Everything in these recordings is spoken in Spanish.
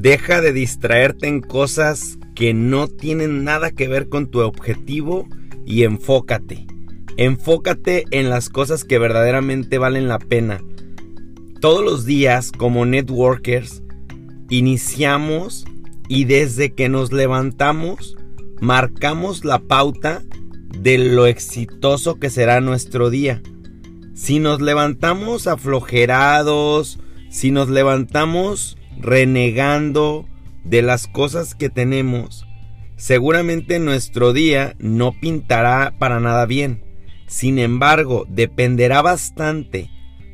Deja de distraerte en cosas que no tienen nada que ver con tu objetivo y enfócate. Enfócate en las cosas que verdaderamente valen la pena. Todos los días como networkers iniciamos y desde que nos levantamos marcamos la pauta de lo exitoso que será nuestro día. Si nos levantamos aflojerados, si nos levantamos renegando de las cosas que tenemos, seguramente nuestro día no pintará para nada bien. Sin embargo, dependerá bastante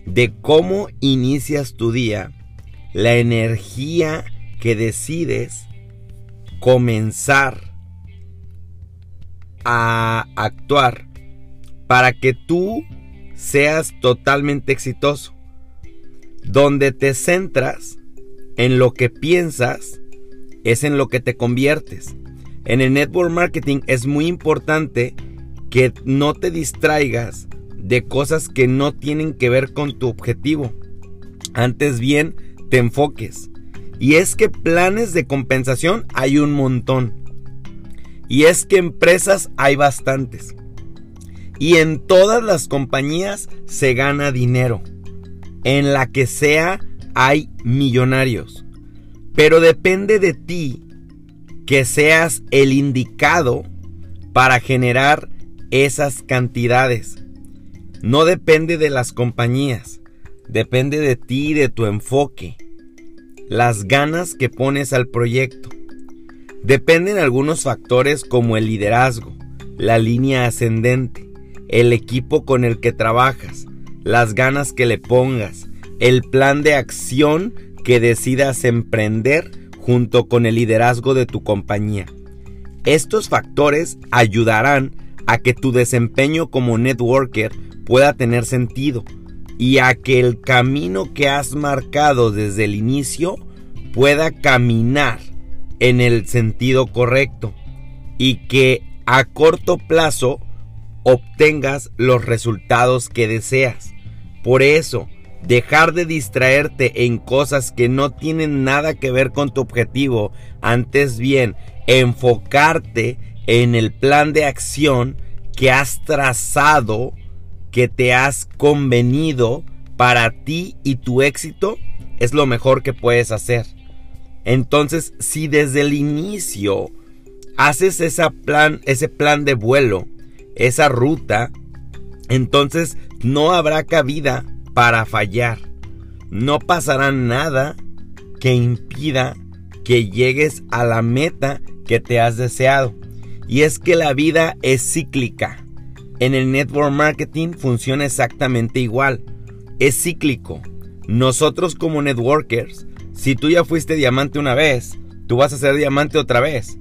de cómo inicias tu día, la energía que decides comenzar a actuar para que tú seas totalmente exitoso. Donde te centras en lo que piensas es en lo que te conviertes. En el network marketing es muy importante que no te distraigas de cosas que no tienen que ver con tu objetivo. Antes bien, te enfoques. Y es que planes de compensación hay un montón. Y es que empresas hay bastantes. Y en todas las compañías se gana dinero. En la que sea hay millonarios. Pero depende de ti que seas el indicado para generar esas cantidades. No depende de las compañías. Depende de ti y de tu enfoque. Las ganas que pones al proyecto. Dependen algunos factores como el liderazgo, la línea ascendente, el equipo con el que trabajas, las ganas que le pongas, el plan de acción que decidas emprender junto con el liderazgo de tu compañía. Estos factores ayudarán a que tu desempeño como networker pueda tener sentido y a que el camino que has marcado desde el inicio pueda caminar en el sentido correcto y que a corto plazo obtengas los resultados que deseas. Por eso, dejar de distraerte en cosas que no tienen nada que ver con tu objetivo, antes bien, enfocarte en el plan de acción que has trazado, que te has convenido para ti y tu éxito, es lo mejor que puedes hacer. Entonces, si desde el inicio haces esa plan, ese plan de vuelo, esa ruta, entonces no habrá cabida para fallar. No pasará nada que impida que llegues a la meta que te has deseado. Y es que la vida es cíclica. En el network marketing funciona exactamente igual. Es cíclico. Nosotros como networkers si tú ya fuiste diamante una vez, tú vas a ser diamante otra vez.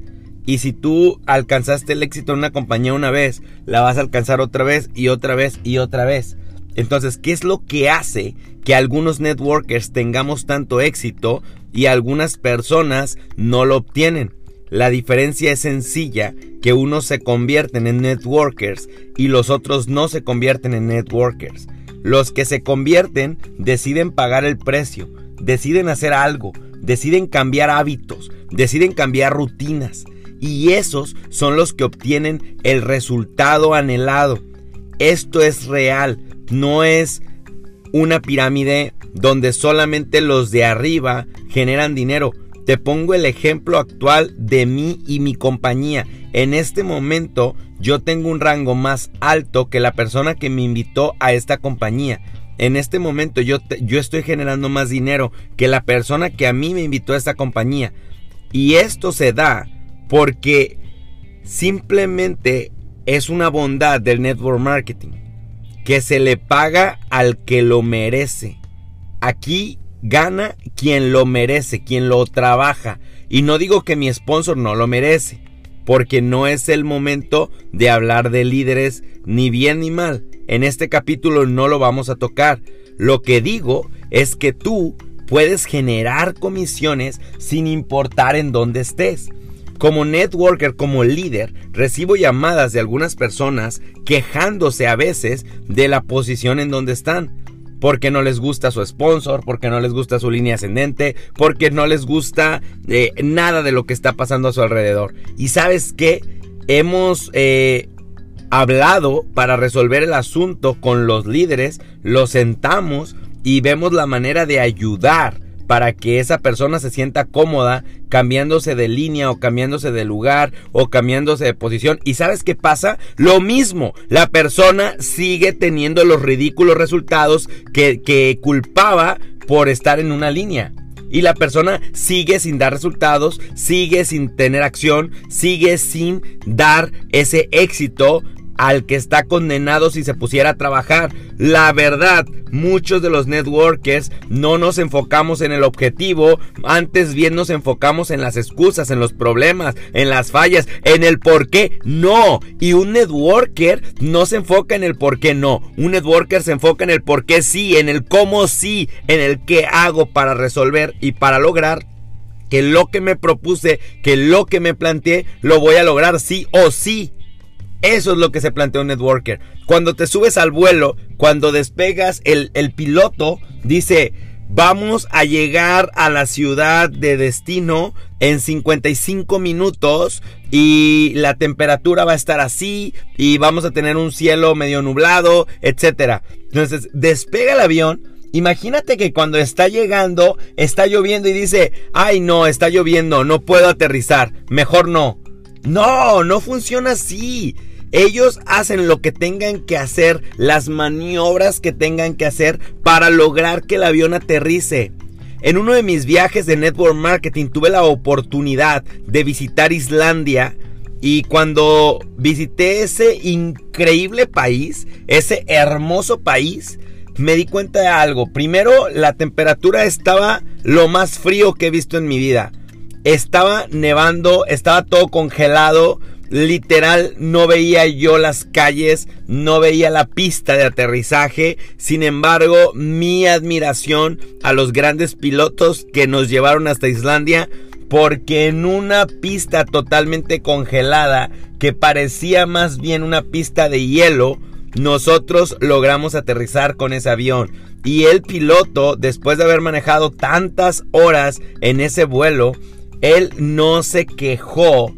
Y si tú alcanzaste el éxito en una compañía una vez, la vas a alcanzar otra vez y otra vez y otra vez. Entonces, ¿qué es lo que hace que algunos networkers tengamos tanto éxito y algunas personas no lo obtienen? La diferencia es sencilla, que unos se convierten en networkers y los otros no se convierten en networkers. Los que se convierten deciden pagar el precio deciden hacer algo, deciden cambiar hábitos, deciden cambiar rutinas. Y esos son los que obtienen el resultado anhelado. Esto es real, no es una pirámide donde solamente los de arriba generan dinero. Te pongo el ejemplo actual de mí y mi compañía. En este momento yo tengo un rango más alto que la persona que me invitó a esta compañía en este momento yo, yo estoy generando más dinero que la persona que a mí me invitó a esta compañía. Y esto se da porque simplemente es una bondad del network marketing que se le paga al que lo merece. Aquí gana quien lo merece, quien lo trabaja. Y no digo que mi sponsor no lo merece, porque no es el momento de hablar de líderes ni bien ni mal. En este capítulo no lo vamos a tocar. Lo que digo es que tú puedes generar comisiones sin importar en dónde estés. Como networker, como líder, recibo llamadas de algunas personas quejándose a veces de la posición en donde están. porque no les gusta su sponsor, porque no les gusta su línea ascendente, porque no les gusta eh, nada de lo que está pasando a su alrededor. Y sabes que hemos eh, hablado para resolver el asunto con los líderes, los sentamos y vemos la manera de ayudar para que esa persona se sienta cómoda cambiándose de línea o cambiándose de lugar o cambiándose de posición. ¿Y sabes qué pasa? Lo mismo, la persona sigue teniendo los ridículos resultados que, que culpaba por estar en una línea. Y la persona sigue sin dar resultados, sigue sin tener acción, sigue sin dar ese éxito al que está condenado si se pusiera a trabajar. La verdad, muchos de los networkers no nos enfocamos en el objetivo, antes bien nos enfocamos en las excusas, en los problemas, en las fallas, en el por qué no. Y un networker no se enfoca en el por qué no. Un networker se enfoca en el por qué sí, en el cómo sí, en el qué hago para resolver y para lograr que lo que me propuse, que lo que me planteé, lo voy a lograr sí o sí. Eso es lo que se plantea un networker. Cuando te subes al vuelo, cuando despegas, el, el piloto dice, vamos a llegar a la ciudad de destino en 55 minutos y la temperatura va a estar así y vamos a tener un cielo medio nublado, etc. Entonces, despega el avión. Imagínate que cuando está llegando, está lloviendo y dice, ay no, está lloviendo, no puedo aterrizar, mejor no. No, no funciona así. Ellos hacen lo que tengan que hacer, las maniobras que tengan que hacer para lograr que el avión aterrice. En uno de mis viajes de network marketing tuve la oportunidad de visitar Islandia y cuando visité ese increíble país, ese hermoso país, me di cuenta de algo. Primero, la temperatura estaba lo más frío que he visto en mi vida. Estaba nevando, estaba todo congelado. Literal, no veía yo las calles, no veía la pista de aterrizaje. Sin embargo, mi admiración a los grandes pilotos que nos llevaron hasta Islandia, porque en una pista totalmente congelada, que parecía más bien una pista de hielo, nosotros logramos aterrizar con ese avión. Y el piloto, después de haber manejado tantas horas en ese vuelo, él no se quejó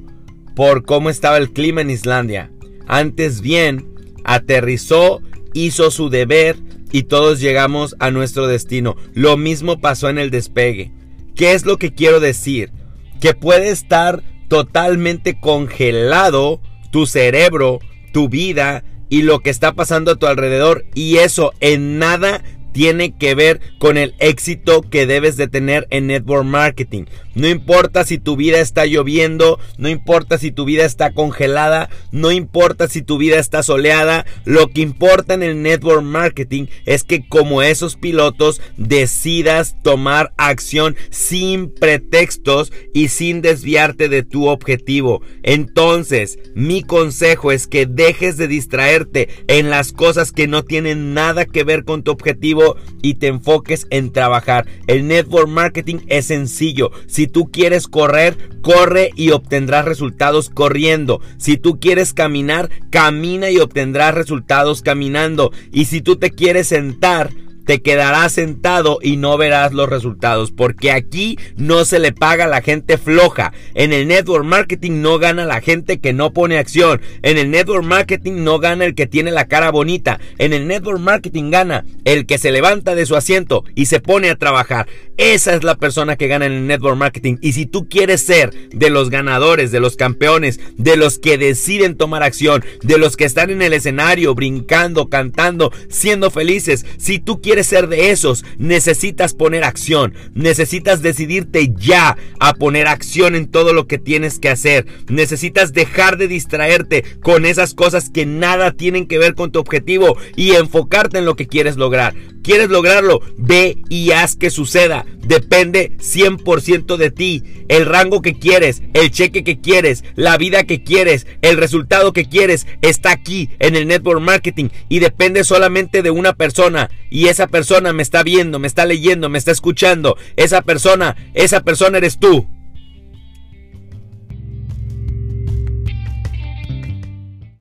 por cómo estaba el clima en Islandia. Antes bien, aterrizó, hizo su deber y todos llegamos a nuestro destino. Lo mismo pasó en el despegue. ¿Qué es lo que quiero decir? Que puede estar totalmente congelado tu cerebro, tu vida y lo que está pasando a tu alrededor y eso en nada tiene que ver con el éxito que debes de tener en network marketing. No importa si tu vida está lloviendo, no importa si tu vida está congelada, no importa si tu vida está soleada, lo que importa en el network marketing es que como esos pilotos decidas tomar acción sin pretextos y sin desviarte de tu objetivo. Entonces, mi consejo es que dejes de distraerte en las cosas que no tienen nada que ver con tu objetivo y te enfoques en trabajar. El network marketing es sencillo. Si tú quieres correr, corre y obtendrás resultados corriendo. Si tú quieres caminar, camina y obtendrás resultados caminando. Y si tú te quieres sentar, te quedarás sentado y no verás los resultados, porque aquí no se le paga a la gente floja. En el network marketing no gana la gente que no pone acción. En el network marketing no gana el que tiene la cara bonita. En el network marketing gana el que se levanta de su asiento y se pone a trabajar. Esa es la persona que gana en el network marketing. Y si tú quieres ser de los ganadores, de los campeones, de los que deciden tomar acción, de los que están en el escenario brincando, cantando, siendo felices, si tú ser de esos, necesitas poner acción, necesitas decidirte ya a poner acción en todo lo que tienes que hacer, necesitas dejar de distraerte con esas cosas que nada tienen que ver con tu objetivo y enfocarte en lo que quieres lograr. ¿Quieres lograrlo? Ve y haz que suceda. Depende 100% de ti. El rango que quieres, el cheque que quieres, la vida que quieres, el resultado que quieres está aquí en el network marketing y depende solamente de una persona. Y esa persona me está viendo, me está leyendo, me está escuchando. Esa persona, esa persona eres tú.